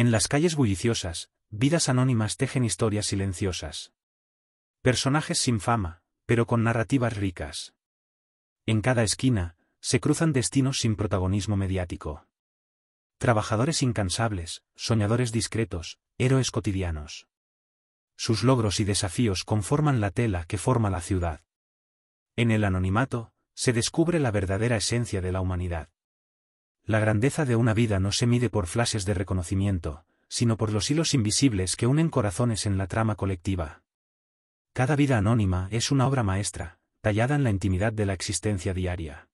En las calles bulliciosas, vidas anónimas tejen historias silenciosas. Personajes sin fama, pero con narrativas ricas. En cada esquina, se cruzan destinos sin protagonismo mediático. Trabajadores incansables, soñadores discretos, héroes cotidianos. Sus logros y desafíos conforman la tela que forma la ciudad. En el anonimato, se descubre la verdadera esencia de la humanidad. La grandeza de una vida no se mide por flashes de reconocimiento, sino por los hilos invisibles que unen corazones en la trama colectiva. Cada vida anónima es una obra maestra, tallada en la intimidad de la existencia diaria.